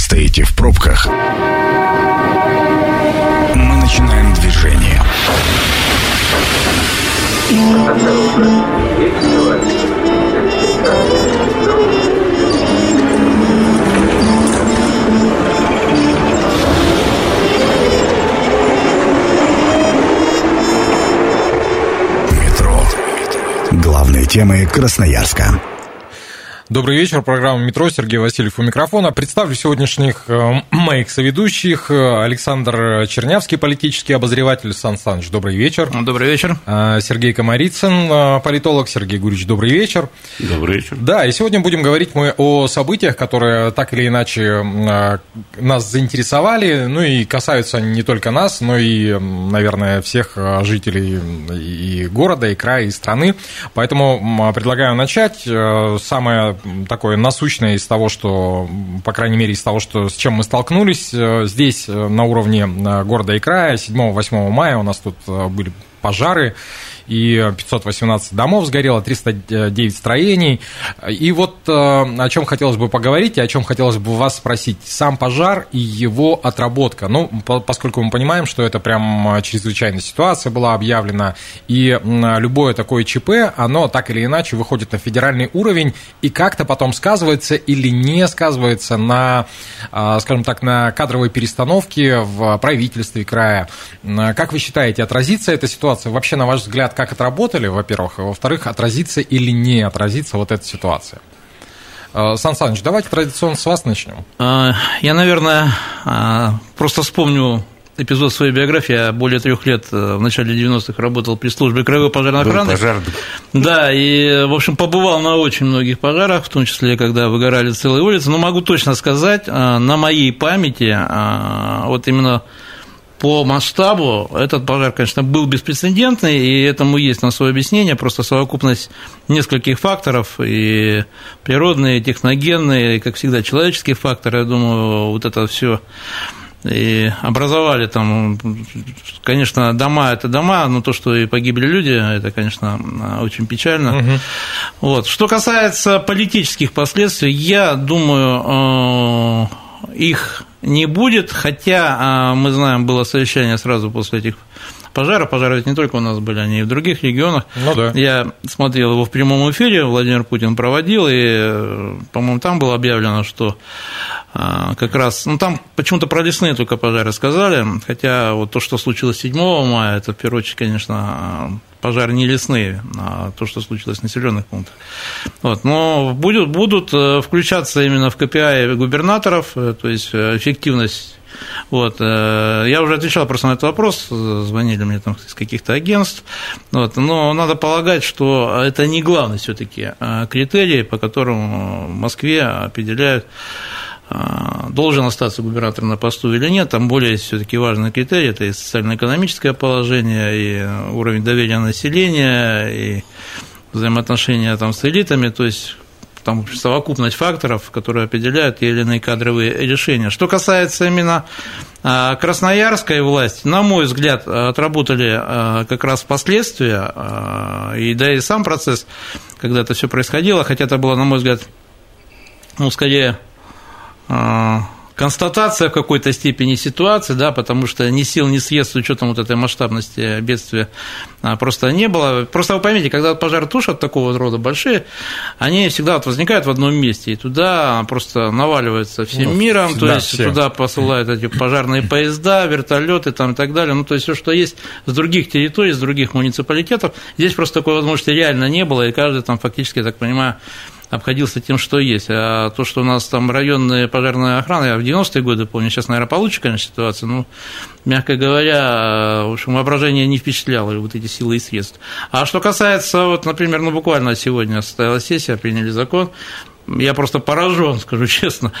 стоите в пробках, мы начинаем движение. Метро. Главные темы Красноярска. Добрый вечер, программа «Метро», Сергей Васильев у микрофона. Представлю сегодняшних э, моих соведущих. Александр Чернявский, политический обозреватель Сан Саныч. Добрый вечер. Добрый вечер. А, Сергей Комарицын, э, политолог. Сергей Гурич, добрый вечер. Добрый вечер. Да, и сегодня будем говорить мы о событиях, которые так или иначе э, нас заинтересовали, ну и касаются не только нас, но и, наверное, всех жителей и города, и края, и страны. Поэтому предлагаю начать. Самое такое насущное из того, что, по крайней мере, из того, что, с чем мы столкнулись э, здесь, э, на уровне э, города и края, 7-8 мая у нас тут были пожары, и 518 домов сгорело, 309 строений. И вот э, о чем хотелось бы поговорить, и о чем хотелось бы вас спросить. Сам пожар и его отработка. Ну, поскольку мы понимаем, что это прям чрезвычайная ситуация была объявлена, и любое такое ЧП, оно так или иначе выходит на федеральный уровень и как-то потом сказывается или не сказывается на, э, скажем так, на кадровой перестановке в правительстве края. Как вы считаете, отразится эта ситуация? Вообще, на ваш взгляд, как отработали, во-первых, и во-вторых, отразится или не отразится вот эта ситуация. Э, Сан Саныч, давайте традиционно с вас начнем. А, я, наверное, а, просто вспомню эпизод своей биографии. Я более трех лет э, в начале 90-х работал при службе краевой пожарной охраны. пожар. Да, и, в общем, побывал на очень многих пожарах, в том числе, когда выгорали целые улицы. Но могу точно сказать, э, на моей памяти, вот именно по масштабу этот пожар, конечно, был беспрецедентный, и этому есть на свое объяснение, просто совокупность нескольких факторов, и природные, и техногенные, и, как всегда, человеческие факторы, я думаю, вот это все и образовали там, конечно, дома это дома, но то, что и погибли люди, это, конечно, очень печально. Угу. Вот. Что касается политических последствий, я думаю, э, их не будет, хотя а, мы знаем, было совещание сразу после этих пожаров. Пожары ведь не только у нас были, они и в других регионах. Ну да. Я смотрел его в прямом эфире, Владимир Путин проводил, и, по-моему, там было объявлено, что а, как раз, ну там почему-то про лесные только пожары сказали, хотя вот то, что случилось 7 мая, это в первую очередь, конечно, пожары не лесные, а то, что случилось в населенных пунктах. Вот. Но будут, будут э, включаться именно в КПИ губернаторов, э, то есть э, эффективность вот. Я уже отвечал просто на этот вопрос, звонили мне там из каких-то агентств, вот. но надо полагать, что это не главный все-таки критерий, по которому в Москве определяют должен остаться губернатор на посту или нет, там более все-таки важный критерий, это и социально-экономическое положение, и уровень доверия населения, и взаимоотношения там с элитами, то есть там совокупность факторов, которые определяют те или иные кадровые решения. Что касается именно а, красноярской власти, на мой взгляд, отработали а, как раз последствия, и да и сам процесс, когда это все происходило, хотя это было, на мой взгляд, ну, скорее а, констатация в какой-то степени ситуации, да, потому что ни сил, ни средств с учетом вот этой масштабности бедствия а, просто не было. Просто вы поймите, когда пожары тушат такого рода большие, они всегда вот возникают в одном месте, и туда просто наваливаются всем ну, миром, то есть все. туда посылают эти пожарные поезда, вертолеты там и так далее, ну то есть все, что есть с других территорий, с других муниципалитетов, здесь просто такой возможности реально не было, и каждый там фактически, я так понимаю, обходился тем, что есть. А то, что у нас там районная пожарная охрана, я в 90-е годы помню, сейчас, наверное, получше, конечно, ситуация, но, мягко говоря, в общем, воображение не впечатляло вот эти силы и средства. А что касается, вот, например, ну, буквально сегодня состоялась сессия, приняли закон, я просто поражен, скажу честно,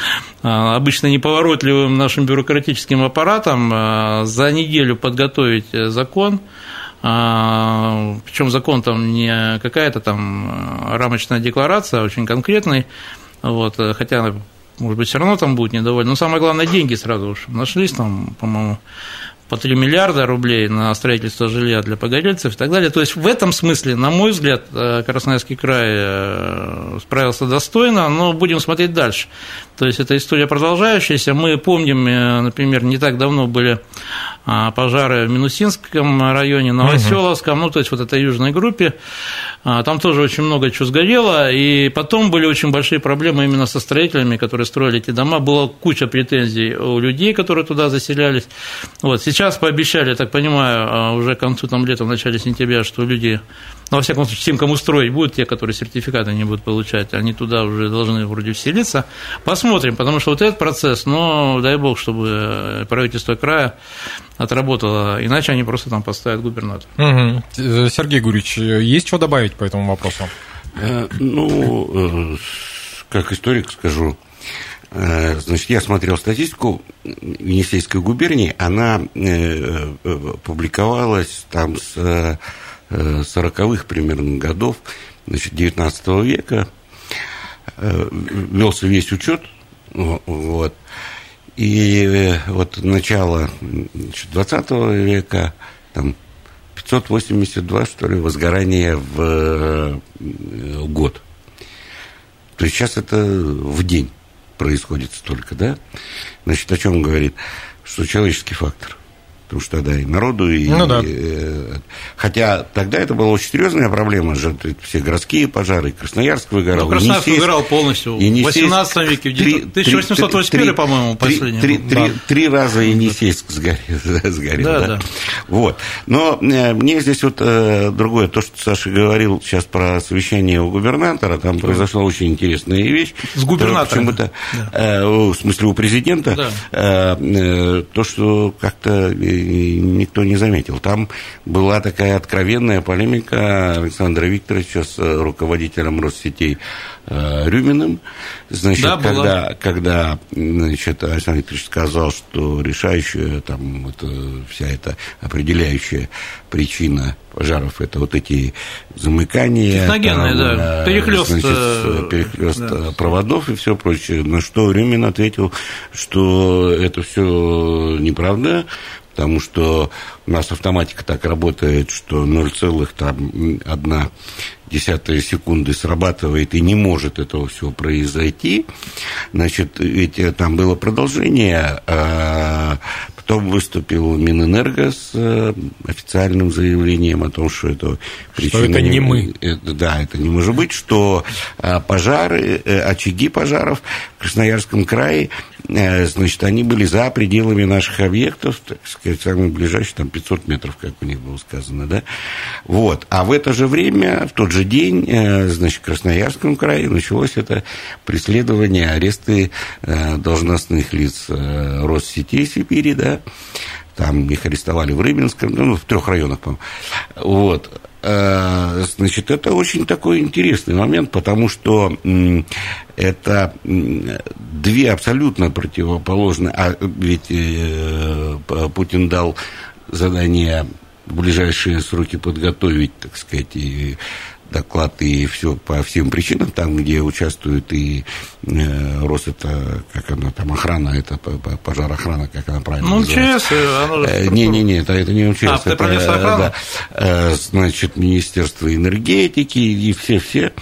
а, обычно неповоротливым нашим бюрократическим аппаратом а, за неделю подготовить закон, а, Причем закон там не какая-то там э, рамочная декларация, а очень конкретный. Вот, э, хотя, может быть, все равно там будет недовольно. Но самое главное, деньги сразу уж нашлись там, по-моему, по 3 миллиарда рублей на строительство жилья для погорельцев и так далее. То есть в этом смысле, на мой взгляд, э, Красноярский край э, справился достойно, но будем смотреть дальше. То есть это история продолжающаяся. Мы помним, э, например, не так давно были а, пожары в Минусинском районе, Новоселовском, угу. ну, то есть вот этой южной группе. А, там тоже очень много чего сгорело, и потом были очень большие проблемы именно со строителями, которые строили эти дома. Была куча претензий у людей, которые туда заселялись. Вот. Сейчас пообещали, я так понимаю, а, уже к концу там лета, в начале сентября, что люди ну, во всяком случае, тем, кому строить будут, те, которые сертификаты не будут получать, они туда уже должны вроде вселиться. Посмотрим, потому что вот этот процесс, но дай бог, чтобы правительство края отработало, иначе они просто там поставят губернатора. Угу. Сергей Гурич, есть что добавить по этому вопросу? Э, ну, э, как историк скажу, э, Значит, я смотрел статистику Енисейской губернии, она публиковалась там с 40-х примерно годов, значит, 19 века, э, велся весь учет, вот, и э, вот начало значит, 20 века, там, 582, что ли, возгорания в э, год. То есть сейчас это в день происходит столько, да? Значит, о чем говорит? Что человеческий фактор потому что тогда и народу, и... Ну, да. и, хотя тогда это была очень серьезная проблема, же все городские пожары, Красноярск выгорал. Ну, Красноярск Енисейск, выгорал полностью в 18 веке, в 1881, по-моему, последний. Три, да. три раза Енисейск сгорел. сгорел да, да. Да. Вот. Но э, мне здесь вот э, другое, то, что Саша говорил сейчас про совещание у губернатора, там да. произошла очень интересная вещь. С губернатором? Почему-то, да. э, в смысле, у президента, да. э, э, то, что как-то никто не заметил. Там была такая откровенная полемика Александра Викторовича с руководителем Россетей э, Рюминым. Значит, да, когда, когда значит, Александр Викторович сказал, что решающая, там, это, вся эта определяющая причина пожаров это вот эти замыкания, Техногенные, там, да, перехлест, значит, э, перехлест да. проводов и все прочее. На что Рюмин ответил, что это все неправда, потому что у нас автоматика так работает, что 0,1 десятая секунды срабатывает и не может этого всего произойти. Значит, ведь э, там было продолжение, а потом выступил Минэнерго с э, официальным заявлением о том, что это причина... Что это не мы. Это, да, это не может быть, что а, пожары, э, очаги пожаров в Красноярском крае Э, значит, они были за пределами наших объектов, так сказать, самый ближайший, там, 500 метров, как у них было сказано, да, вот, а в это же время, в тот же день, э, значит, в Красноярском крае началось это преследование, аресты э, должностных лиц Россети Сибири, да, там их арестовали в Рыбинском, ну, в трех районах, по-моему, вот, Э, значит, это очень такой интересный момент, потому что это две абсолютно противоположные, а ведь э, Путин дал задание в ближайшие сроки подготовить, так сказать, и доклад и все по всем причинам, там, где участвует и э, Рос, это, как она там, охрана, это пожарохрана, как она правильно ну, называется. МЧС, же... Не-не-не, это, это не МЧС. А, это, охрану? Да, э, значит, Министерство энергетики и все-все.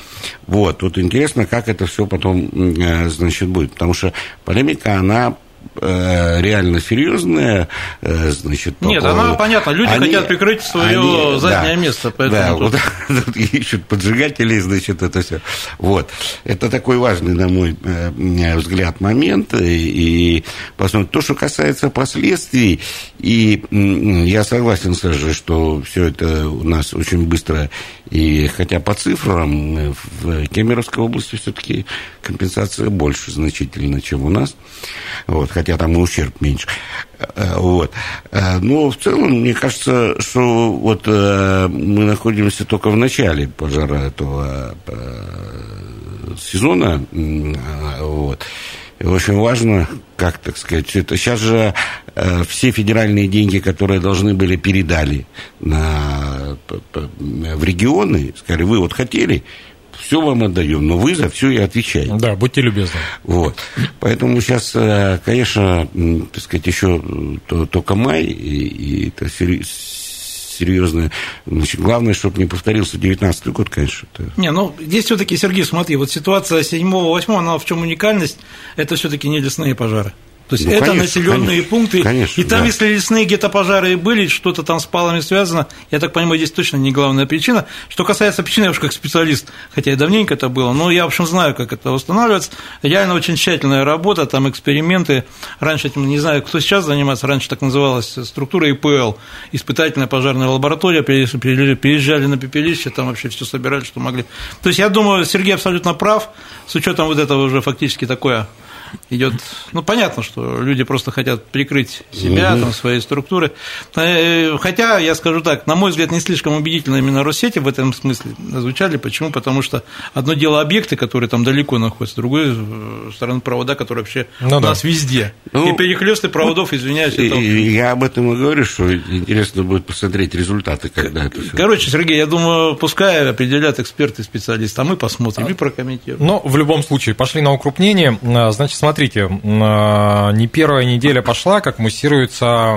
Вот, тут интересно, как это все потом, э, значит, будет, потому что полемика, она Э, реально серьезная, э, значит, по Нет, поводу... она понятно, люди они, хотят прикрыть свое они, заднее да, место, поэтому да, тут... вот ищут поджигателей, значит, это все. Вот. Это такой важный, на мой э, взгляд, момент. И, посмотрим, то, что касается последствий, и я согласен, Саша, что все это у нас очень быстро, и хотя по цифрам в Кемеровской области все-таки компенсация больше значительно, чем у нас. Вот, хотя там и ущерб меньше. Э, вот. Э, но в целом, мне кажется, что вот э, мы находимся только в начале пожара этого сезона. Вот. И очень важно, как так сказать, это сейчас же все федеральные деньги, которые должны были передали на, в регионы, сказали, вы вот хотели, все вам отдаем, но вы за все и отвечаете. Да, будьте любезны. Вот. Поэтому сейчас, э, конечно, так сказать, еще только май, и, и это серьезное. Значит, главное, чтобы не повторился 19 год, конечно. Это... Не, ну здесь все-таки, Сергей, смотри, вот ситуация 7-8, она в чем уникальность? Это все-таки не лесные пожары. То есть ну, это конечно, населенные конечно, пункты. Конечно, и там, да. если лесные где-то пожары были, что-то там с палами связано, я так понимаю, здесь точно не главная причина. Что касается причины, я уж как специалист, хотя и давненько это было, но я, в общем, знаю, как это восстанавливается. Реально очень тщательная работа, там эксперименты. Раньше этим, не знаю, кто сейчас занимается, раньше так называлась структура ИПЛ, испытательная пожарная лаборатория, переезжали на пепелище, там вообще все собирали, что могли. То есть я думаю, Сергей абсолютно прав, с учетом вот этого уже фактически такое идет, ну, понятно, что люди просто хотят прикрыть себя, угу. там, свои структуры. Э, хотя, я скажу так, на мой взгляд, не слишком убедительно именно Россети в этом смысле звучали. Почему? Потому что одно дело объекты, которые там далеко находятся, другое э, стороны провода, которые вообще ну, у да. нас везде. Ну, и перехлесты проводов, извиняюсь. Это... Я об этом и говорю, что интересно будет посмотреть результаты, когда это все. Короче, Сергей, я думаю, пускай определят эксперты, специалисты, а мы посмотрим а... и прокомментируем. Но в любом случае, пошли на укрупнение. Значит, смотрите, а, не первая неделя пошла, как муссируется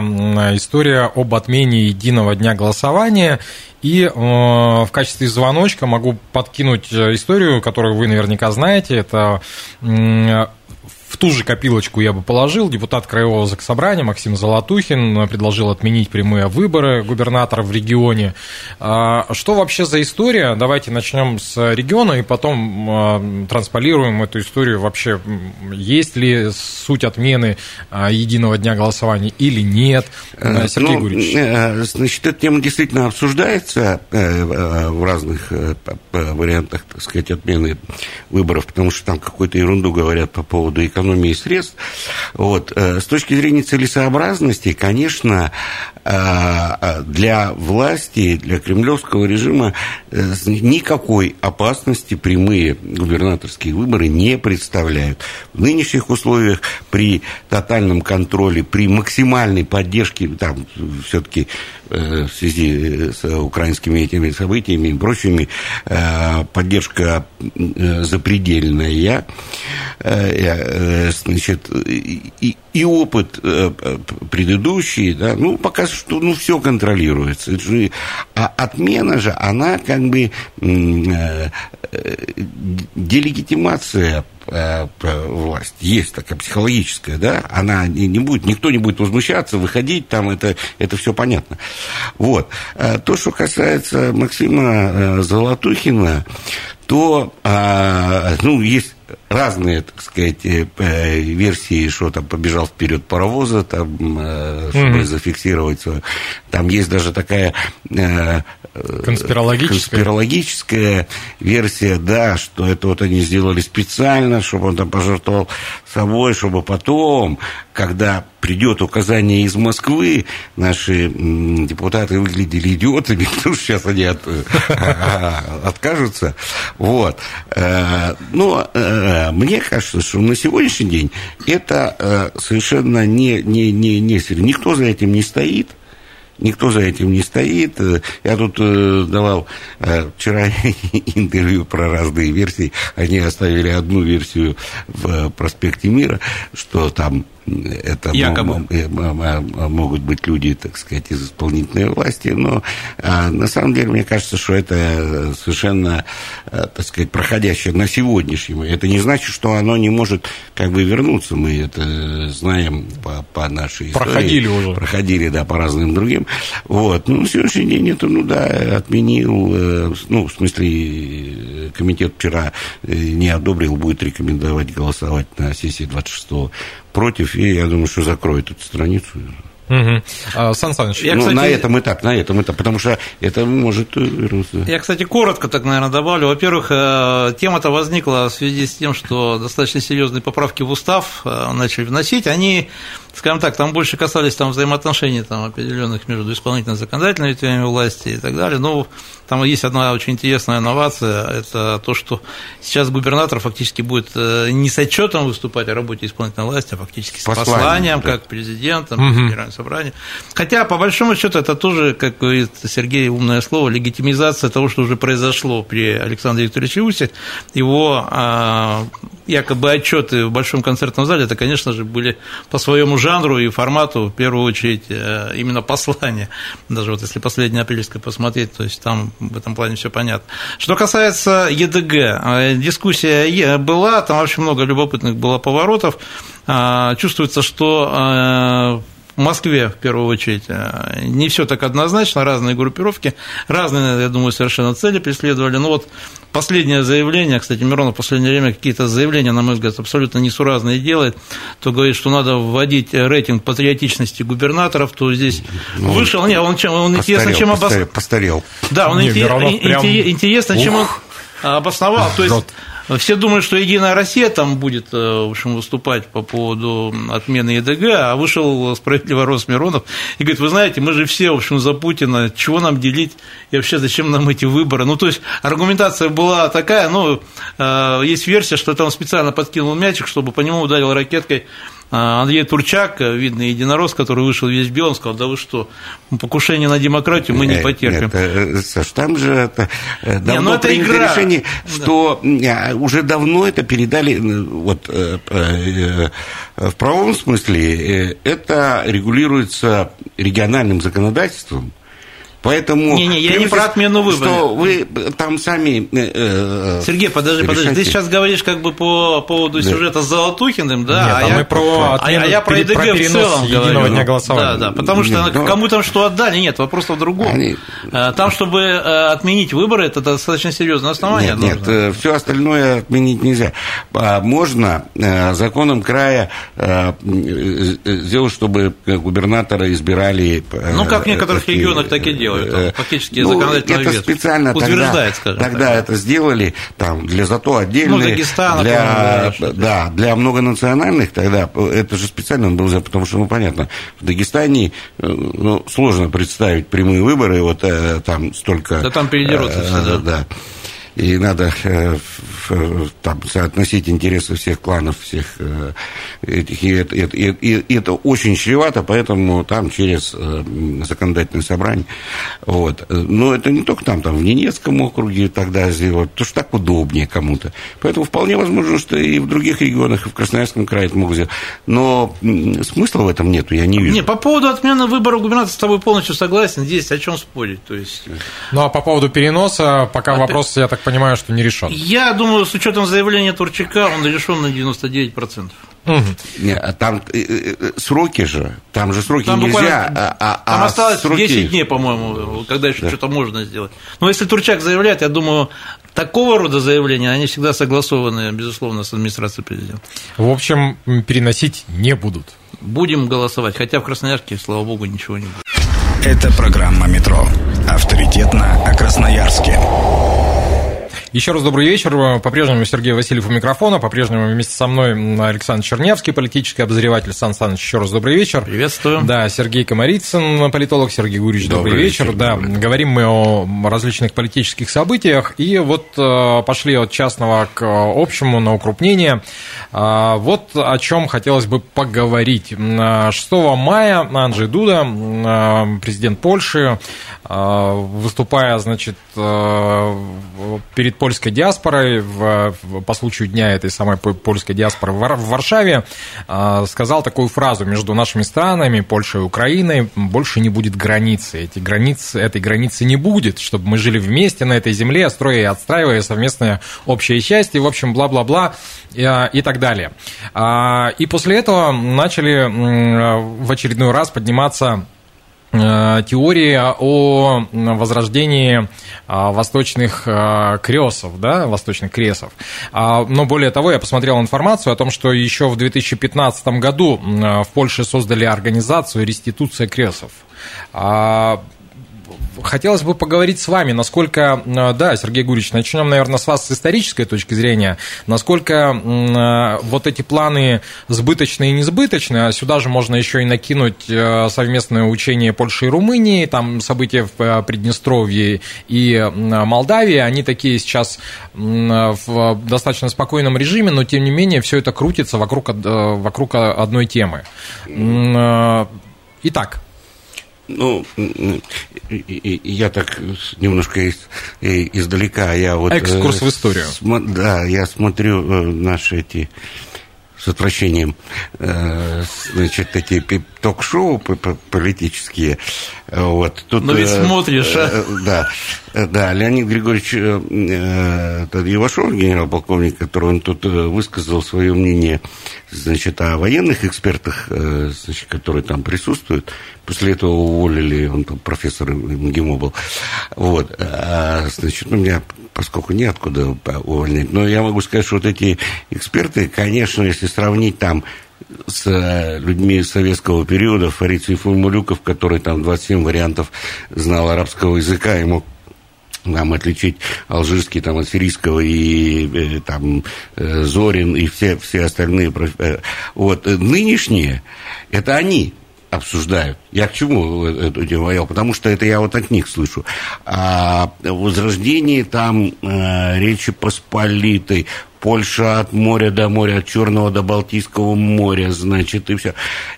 история об отмене единого дня голосования. И в качестве звоночка могу подкинуть э, историю, которую вы наверняка знаете. Это ту же копилочку я бы положил. Депутат Краевого Заксобрания Максим Золотухин предложил отменить прямые выборы губернатора в регионе. А, что вообще за история? Давайте начнем с региона и потом а, трансполируем эту историю вообще. Есть ли суть отмены а, единого дня голосования или нет? Э, Сергей ну, Гурьевич. Э, значит, эта тема действительно обсуждается э, в разных вариантах, так сказать, отмены выборов, потому что там какую-то ерунду говорят по поводу экономики экономии средств. Вот. Э, с точки зрения целесообразности, конечно, для власти, для кремлевского режима э, никакой опасности прямые губернаторские выборы не представляют. В нынешних условиях при тотальном контроле, при максимальной поддержке, там все-таки в связи с украинскими этими событиями и прочими, поддержка запредельная, значит, и, и опыт э, предыдущий, да, ну, пока что, ну, все контролируется. А отмена же, она как бы э, делегитимация власть есть такая психологическая, да, она не, не будет, никто не будет возмущаться, выходить, там это, это все понятно. Вот. Э, то, что касается Максима Золотухина, то, ну, есть разные, так сказать, э, версии, что там побежал вперед паровоза, там, э, чтобы mm-hmm. зафиксировать свое. Там есть даже такая э, конспирологическая. конспирологическая версия, да, что это вот они сделали специально, чтобы он там пожертвовал собой, чтобы потом, когда придет указание из Москвы, наши депутаты выглядели идиотами, потому что сейчас они от, откажутся. Вот. Но мне кажется, что на сегодняшний день это э, совершенно не, не, не, не Никто за этим не стоит. Никто за этим не стоит. Я тут э, давал э, вчера интервью про разные версии. Они оставили одну версию в проспекте Мира, что там это Якобы. Э, могут быть люди, так сказать, из исполнительной власти, но а, на самом деле, мне кажется, что это совершенно, э, так сказать, проходящее на сегодняшнем. Это не значит, что оно не может как бы вернуться. Мы это знаем по, по нашей истории. Проходили уже. Проходили, да, по разным другим. Вот. Ну, на сегодняшний день это, ну да, отменил, э, ну, в смысле, комитет вчера не одобрил, будет рекомендовать голосовать на сессии 26 против, и я думаю, что закроет эту страницу. Угу. А, Сан Саныч, я, ну, кстати, на этом этапе, на этом этапе, потому что это может вернуться. Я, кстати, коротко так, наверное, добавлю. Во-первых, э, тема-то возникла в связи с тем, что достаточно серьезные поправки в устав э, начали вносить. Они скажем так, там больше касались там, взаимоотношений там, определенных между исполнительной и законодательной ветвями власти и так далее. Но там есть одна очень интересная инновация, это то, что сейчас губернатор фактически будет э, не с отчетом выступать о работе исполнительной власти, а фактически с посланием, посланием да. как президентом, угу. Собрания. Хотя, по большому счету, это тоже, как говорит Сергей, умное слово, легитимизация того, что уже произошло при Александре Викторовиче Усе. Его а, якобы отчеты в Большом концертном зале, это, конечно же, были по своему жанру и формату, в первую очередь, э, именно послания. Даже вот если последнее апрельское посмотреть, то есть там в этом плане все понятно. Что касается ЕДГ, э, дискуссия была, там очень много любопытных было поворотов. А, чувствуется, что э, Москве, в первую очередь, э, не все так однозначно, разные группировки, разные, я думаю, совершенно цели преследовали. Но вот последнее заявление, кстати, Миронов в последнее время какие-то заявления, на мой взгляд, абсолютно несуразные делает, то говорит, что надо вводить рейтинг патриотичности губернаторов, то здесь ну, вышел, не, он, чем, он постарел, интересно, чем обос... постарел. Да, он не, интересно, прям... чем он обосновал. То есть все думают, что Единая Россия там будет э, в общем, выступать по поводу отмены ЕДГ, а вышел справедливо Рос Миронов и говорит, вы знаете, мы же все, в общем, за Путина, чего нам делить и вообще зачем нам эти выборы? Ну, то есть аргументация была такая, ну, э, есть версия, что там специально подкинул мячик, чтобы по нему ударил ракеткой Андрей Турчак, видный единорос, который вышел весь белым, сказал, да вы что, покушение на демократию мы не потерпим. Нет, э, Саш, там же это э, давно не, ну, это принято игра. решение, что да. уже давно это передали, э, вот в правовом смысле это регулируется региональным законодательством, Поэтому... Не-не, я не про отмену выборов. Что вы там сами... Э, э Сергей, подожди, решайте. подожди. Ты сейчас говоришь как бы по поводу да. сюжета с Золотухиным, да? Нет, а, а я, про отмену, а я про ЕДГ про в целом единого говорю. дня голосования. Да, да, потому что нет, кому там что отдали, нет, вопрос в другом. Они... Э, там, чтобы э, отменить выборы, это достаточно серьезное основание. Нет, нет все остальное отменить нельзя. А можно законом края сделать, чтобы губернатора избирали... Ну, как в некоторых регионах так и делают делают, он фактически ну, законодательный это специально утверждает, тогда, тогда так. это сделали там для зато отдельно ну, Дагестана, для, да, для многонациональных тогда, это же специально было, потому что, ну, понятно, в Дагестане э, ну, сложно представить прямые выборы, вот э, там столько... Да там передерутся э, все, да. да и надо э, там, соотносить интересы всех кланов, всех э, этих, и это, и, и, и это очень чревато, поэтому там через э, законодательное собрание. Вот. Но это не только там, там в Ненецком округе тогда сделать, потому что так удобнее кому-то. Поэтому вполне возможно, что и в других регионах, и в Красноярском крае это могут сделать. Но смысла в этом нету, я не вижу. Не, по поводу отмены выбора губернатора с тобой полностью согласен, здесь о чем спорить. То есть... Ну, а по поводу переноса, пока а вопрос, я так понимаю, что не решен. Я думаю, с учетом заявления Турчака, он решен на 99%. Угу. Не, а там э, э, э, сроки же, там же сроки там нельзя. А, а, там а осталось сроки... 10 дней, по-моему, когда еще да. что-то можно сделать. Но если Турчак заявляет, я думаю, такого рода заявления, они всегда согласованы, безусловно, с администрацией президента. В общем, переносить не будут. Будем голосовать, хотя в Красноярске, слава богу, ничего не будет. Это программа «Метро». Авторитетно о Красноярске. Еще раз добрый вечер. По-прежнему Сергей Васильев у микрофона. По-прежнему вместе со мной Александр Чернявский, политический обозреватель. Сан Саныч, еще раз добрый вечер. Приветствую. Да, Сергей Комарицын, политолог. Сергей Гурич, добрый, добрый вечер. вечер. Да, добрый. говорим мы о различных политических событиях. И вот э, пошли от частного к общему на укрупнение. А, вот о чем хотелось бы поговорить. 6 мая Анджей Дуда, президент Польши, выступая, значит, э, перед польской диаспорой в, по случаю дня этой самой польской диаспоры в Варшаве а, сказал такую фразу между нашими странами, Польшей и Украиной, больше не будет границы. Эти границы, этой границы не будет, чтобы мы жили вместе на этой земле, строя и отстраивая совместное общее счастье, в общем, бла-бла-бла и, так далее. А, и после этого начали в очередной раз подниматься Э, теории о возрождении а, восточных э, кресов, да, восточных кресов. А, но более того, я посмотрел информацию о том, что еще в 2015 году в Польше создали организацию «Реституция кресов». Хотелось бы поговорить с вами, насколько, э, да, Сергей Гурич, начнем, наверное, с вас с исторической точки зрения, насколько э, вот эти планы сбыточные и несбыточные, а сюда же можно еще и накинуть э, совместное учение Польши и Румынии, там события в Приднестровье и Молдавии, они такие сейчас в достаточно спокойном режиме, но тем не менее все это крутится вокруг, вокруг одной темы. Итак, ну, я так немножко из, издалека, я вот... Экскурс в историю. См, да, я смотрю наши эти с отвращением, значит, эти ток-шоу политические. Вот. Тут, Но ведь смотришь, а? Да, да, Леонид Григорьевич Ивашов, генерал-полковник, который он тут высказал свое мнение, значит, о военных экспертах, значит, которые там присутствуют. После этого уволили, он там профессор МГИМО был. Вот, а, значит, ну, меня поскольку неоткуда увольнять. Но я могу сказать, что вот эти эксперты, конечно, если сравнить там с э, людьми советского периода, Фарицей Фумулюков, который там 27 вариантов знал арабского языка и мог нам отличить алжирский там, от сирийского и э, там э, Зорин и все, все остальные. Вот нынешние, это они обсуждают. Я к чему эту тему говорил? Потому что это я вот от них слышу. А возрождение там э, Речи Посполитой, Польша от моря до моря, от Черного до Балтийского моря, значит, и все.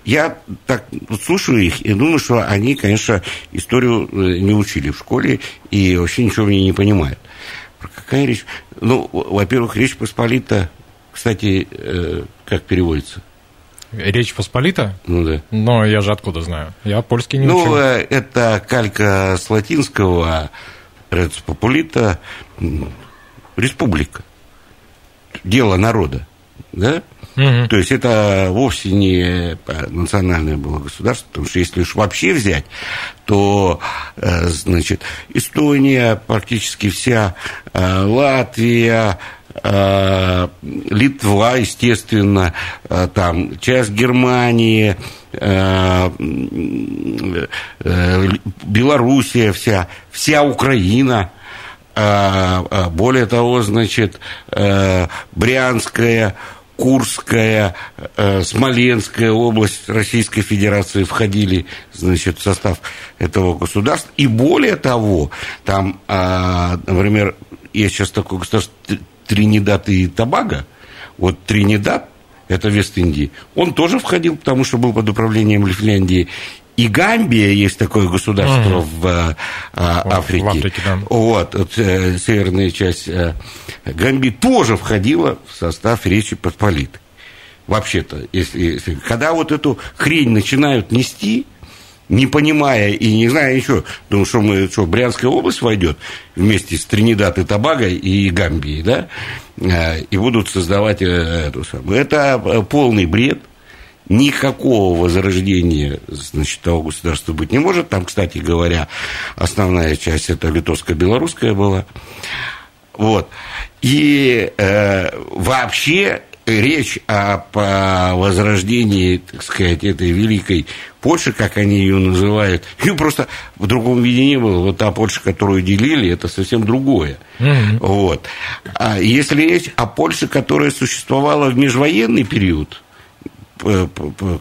Я так слушаю их и думаю, что они, конечно, историю э, не учили в школе и вообще ничего мне не понимают. Какая речь? Ну, во-первых, Речь Посполита, кстати, э, как переводится – Речь Посполита? Ну да. Но я же откуда знаю? Я польский не ну, учил. Ну, это калька с латинского Рец Популита республика. Дело народа. Да? Угу. То есть это вовсе не национальное было государство, потому что если уж вообще взять, то, э, значит, Эстония, практически вся, э, Латвия, Литва, естественно, э, там часть Германии, э, Белоруссия вся, вся Украина, более того, значит, Брянская, Курская, Смоленская область Российской Федерации входили, значит, в состав этого государства. И более того, там, например, есть сейчас такое государство Тринидад и Табаго, вот Тринидад, это Вест-Индии, он тоже входил, потому что был под управлением Финляндии. И Гамбия есть такое государство mm. в а, Африке. В Африке да. Вот, вот э, северная часть э, Гамбии тоже входила в состав Речи Посполитой. Вообще-то, если, если, когда вот эту хрень начинают нести, не понимая и не зная ничего, думаю, что мы, что, Брянская область войдет вместе с Тринидад и Тобаго и Гамбией, да, э, и будут создавать э, эту самую. Это э, полный бред, никакого возрождения, значит, того государства быть не может. Там, кстати говоря, основная часть это литовско-белорусская была. Вот. И э, вообще речь о, возрождении, так сказать, этой великой Польши, как они ее называют, ее просто в другом виде не было. Вот та Польша, которую делили, это совсем другое. Mm-hmm. Вот. А если речь о Польше, которая существовала в межвоенный период,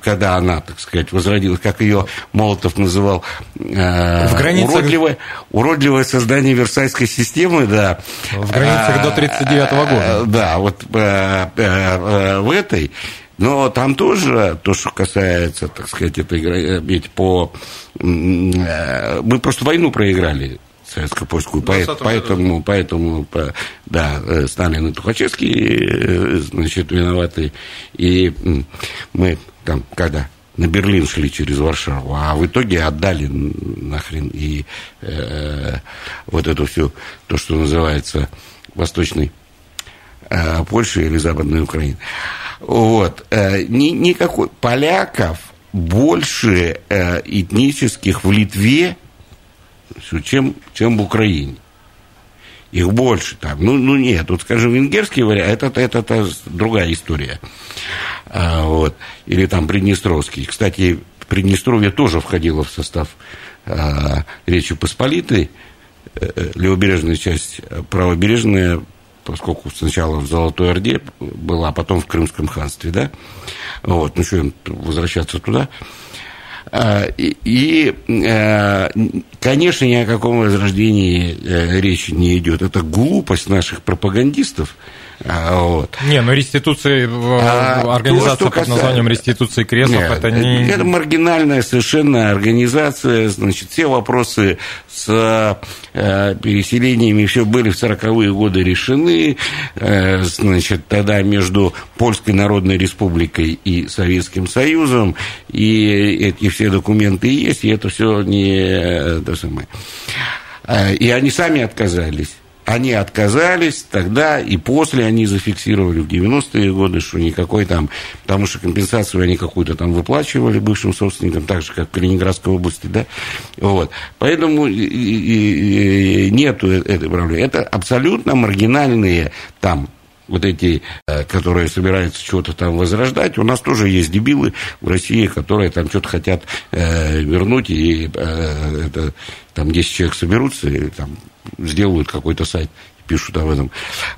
когда она, так сказать, возродилась, как ее Молотов называл, э, в границах... уродливое, уродливое создание Версальской системы, да. В границах а, до 1939 года. Э, да, вот э, в этой. Но там тоже, то, что касается, так сказать, этой, ведь по... Мы просто войну проиграли советско-польскую. Поэтому, поэтому, да, э, Сталин и Тухачевский, э, значит, виноваты. И мы там, когда на Берлин шли через Варшаву, а в итоге отдали нахрен и э, вот эту всю, то, что называется Восточной э, Польшей или Западной Украиной. Вот. Э, ни, никакой поляков больше э, этнических в Литве, чем, чем в Украине. Их больше там. Ну, ну нет, вот, скажем, венгерский вариант, это, это, это другая история. А, вот. Или там Приднестровский. Кстати, Приднестровье тоже входило в состав а, Речи Посполитой. Э, э, левобережная часть, правобережная, поскольку сначала в Золотой Орде была, а потом в Крымском ханстве, да? Вот, ну что, возвращаться туда. А, и, э, конечно, ни о каком возрождении э, речи не идет. Это глупость наших пропагандистов, вот. Не, но реституция, а, организация то, под названием реституции креслов, Нет, это не... Это маргинальная совершенно организация, значит, все вопросы с э, переселениями все были в 40-е годы решены, э, значит, тогда между Польской Народной Республикой и Советским Союзом, и эти все документы есть, и это все не э, то самое. И они сами отказались. Они отказались тогда и после они зафиксировали в 90-е годы, что никакой там, потому что компенсацию они какую-то там выплачивали бывшим собственникам, так же, как в Калининградской области, да, вот. Поэтому нету э, этой проблемы. Это абсолютно маргинальные там вот эти, э, которые собираются чего-то там возрождать, у нас тоже есть дебилы в России, которые там что-то хотят э, вернуть, и э, это, там 10 человек соберутся и там сделают какой-то сайт, пишут об этом.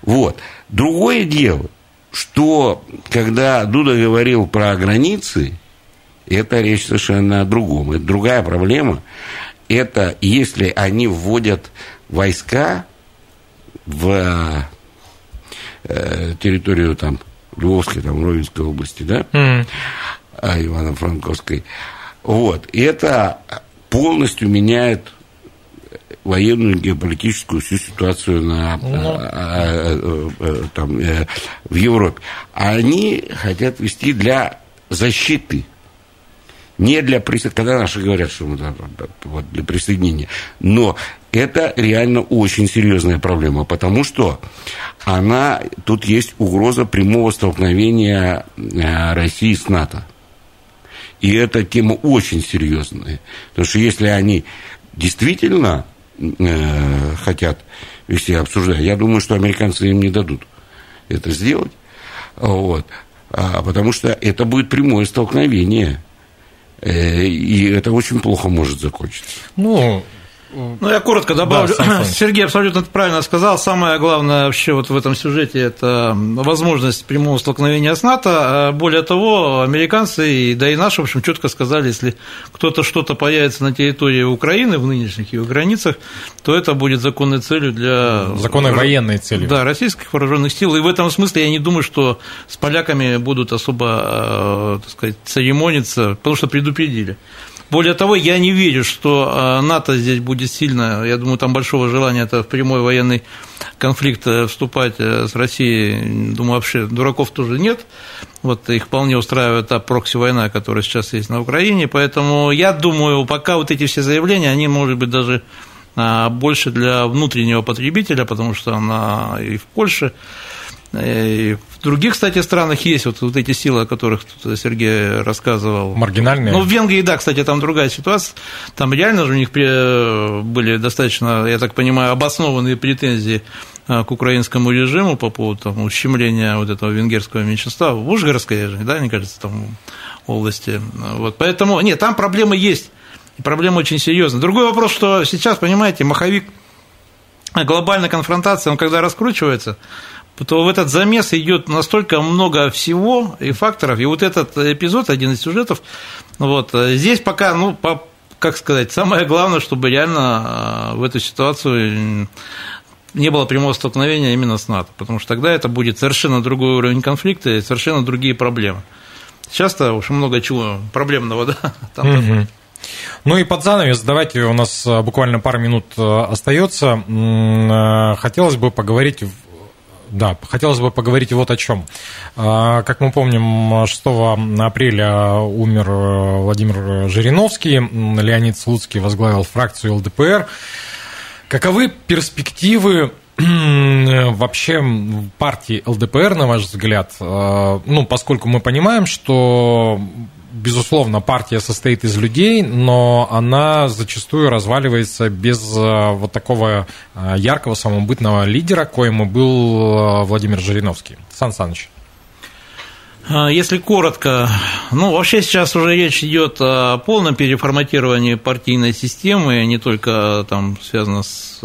Вот. Другое дело, что когда Дуда говорил про границы, это речь совершенно о другом. Это другая проблема. Это если они вводят войска в э, территорию там Львовской, там, Ровенской области, да, mm. а Ивано-Франковской. Вот. И это полностью меняет военную геополитическую всю ситуацию на, ну. а, а, а, там, э, в Европе. Они хотят вести для защиты не для присоединения, когда наши говорят, что мы вот, для присоединения, но это реально очень серьезная проблема, потому что она, тут есть угроза прямого столкновения э, России с НАТО. И эта тема очень серьезная. Потому что если они действительно э, хотят вести обсуждать, я думаю, что американцы им не дадут это сделать. Вот. А, потому что это будет прямое столкновение Э, и это очень плохо может закончиться. Ну, ну, я коротко добавлю. Да, Сергей абсолютно правильно сказал. Самое главное вообще вот в этом сюжете – это возможность прямого столкновения с НАТО. А более того, американцы, да и наши, в общем, четко сказали, если кто-то что-то появится на территории Украины, в нынешних ее границах, то это будет законной целью для… Законной военной целью. Да, российских вооруженных сил. И в этом смысле я не думаю, что с поляками будут особо, э, так сказать, церемониться, потому что предупредили. Более того, я не верю, что а, НАТО здесь будет сильно, я думаю, там большого желания это в прямой военный конфликт э, вступать э, с Россией, думаю, вообще дураков тоже нет. Вот их вполне устраивает та прокси-война, которая сейчас есть на Украине. Поэтому я думаю, пока вот эти все заявления, они, может быть, даже больше для внутреннего потребителя, потому что она и в Польше, и в других, кстати, странах есть вот, вот эти силы, о которых Сергей рассказывал. Маргинальные? Ну, в Венгрии, да, кстати, там другая ситуация. Там реально же у них были достаточно, я так понимаю, обоснованные претензии а, к украинскому режиму по поводу там, ущемления вот этого венгерского меньшинства в Ужгородской, да, мне кажется, там области. Вот, поэтому, нет, там проблемы есть, и проблема очень серьезная. Другой вопрос, что сейчас, понимаете, маховик глобальная конфронтация, он когда раскручивается, то в этот замес идет настолько много всего и факторов. И вот этот эпизод, один из сюжетов, вот, здесь пока, ну, по, как сказать, самое главное, чтобы реально а, в эту ситуацию не было прямого столкновения именно с НАТО, потому что тогда это будет совершенно другой уровень конфликта и совершенно другие проблемы. Сейчас-то уж много чего проблемного, да, там угу. Ну и под занавес, давайте, у нас буквально пару минут а, остается. Хотелось бы поговорить да, хотелось бы поговорить вот о чем. А, как мы помним, 6 апреля умер э, Владимир Жириновский, Леонид Слуцкий возглавил фракцию ЛДПР. Каковы перспективы вообще партии ЛДПР, на ваш взгляд? А, ну, поскольку мы понимаем, что безусловно, партия состоит из людей, но она зачастую разваливается без э, вот такого э, яркого самобытного лидера, коим и был э, Владимир Жириновский. Сан Саныч. А, если коротко, ну, вообще сейчас уже речь идет о полном переформатировании партийной системы, не только там связано с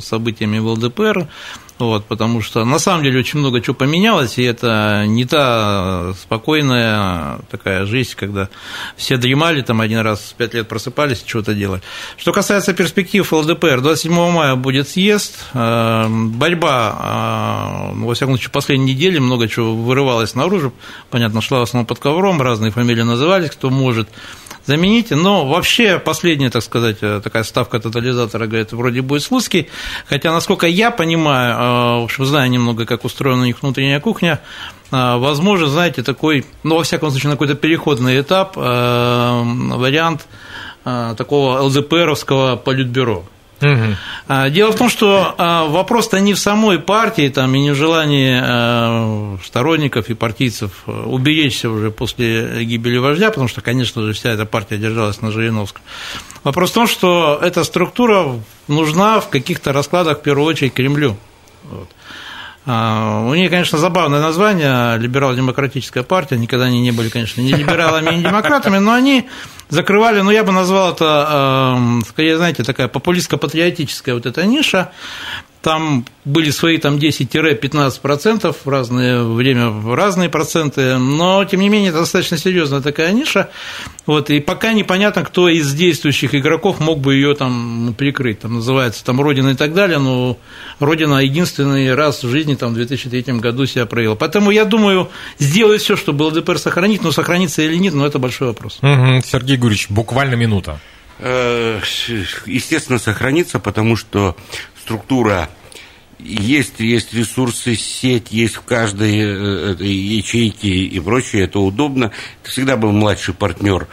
событиями в ЛДПР. Вот, потому что на самом деле очень много чего поменялось, и это не та спокойная такая жизнь, когда все дремали, там один раз пять лет просыпались, что-то делали. Что касается перспектив ЛДПР, 27 мая будет съезд, э, борьба, э, во всяком случае, последней недели много чего вырывалось наружу, понятно, шла в основном под ковром, разные фамилии назывались, кто может замените. Но вообще последняя, так сказать, э, такая ставка тотализатора, говорит, вроде будет Слуцкий. Хотя, насколько я понимаю, э, в общем, знаю немного, как устроена у них внутренняя кухня, э, возможно, знаете, такой, ну, во всяком случае, на какой-то переходный этап, вариант такого ЛДПРовского политбюро. Угу. Дело в том, что а, вопрос-то не в самой партии там, и не в желании а, сторонников и партийцев уберечься уже после гибели вождя, потому что, конечно же, вся эта партия держалась на Жириновском. Вопрос в том, что эта структура нужна в каких-то раскладах, в первую очередь, Кремлю. Вот. У нее, конечно, забавное название, либерал-демократическая партия, никогда они не были, конечно, ни либералами, ни демократами, но они закрывали, ну, я бы назвал это, эм, скорее, знаете, такая популистско-патриотическая вот эта ниша, там были свои там 10-15% в разное время, в разные проценты, но, тем не менее, это достаточно серьезная такая ниша, вот, и пока непонятно, кто из действующих игроков мог бы ее там прикрыть, там называется там Родина и так далее, но Родина единственный раз в жизни там в 2003 году себя проявила. Поэтому я думаю, сделать все, чтобы ЛДПР сохранить, но сохранится или нет, но это большой вопрос. Угу, Сергей Гурьевич, буквально минута. Э, естественно, сохранится, потому что структура есть, есть ресурсы, сеть есть в каждой э, ячейке и прочее, это удобно. Это всегда был младший партнер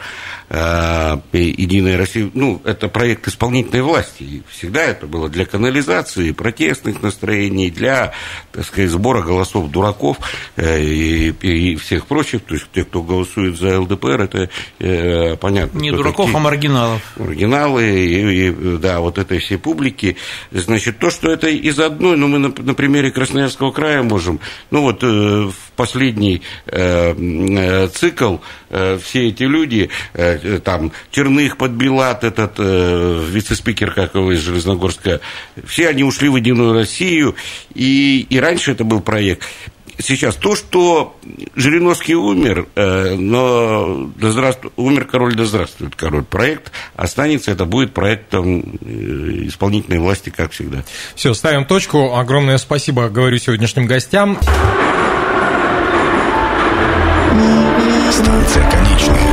э, Единой России. Ну, это проект исполнительной власти. И всегда это было для канализации, протестных настроений, для, так сказать, сбора голосов дураков э, и, и всех прочих. То есть те, кто голосует за ЛДПР, это э, понятно. Не дураков, такие, а маргиналов. Маргиналы, и, и, да, вот этой всей публики. Значит, то, что это из одной, ну, мы на, на примере Красноярского края можем, ну, вот э, в последний э, э, цикл э, все эти люди э, Э, там Черных, Подбилат, этот э, вице-спикер, как его из Железногорска, все они ушли в Единую Россию, и, и раньше это был проект. Сейчас то, что Жириновский умер, но да здравствует, умер король, да здравствует король. Проект останется, это будет проектом исполнительной власти, как всегда. Все, ставим точку. Огромное спасибо, говорю сегодняшним гостям станция конечная.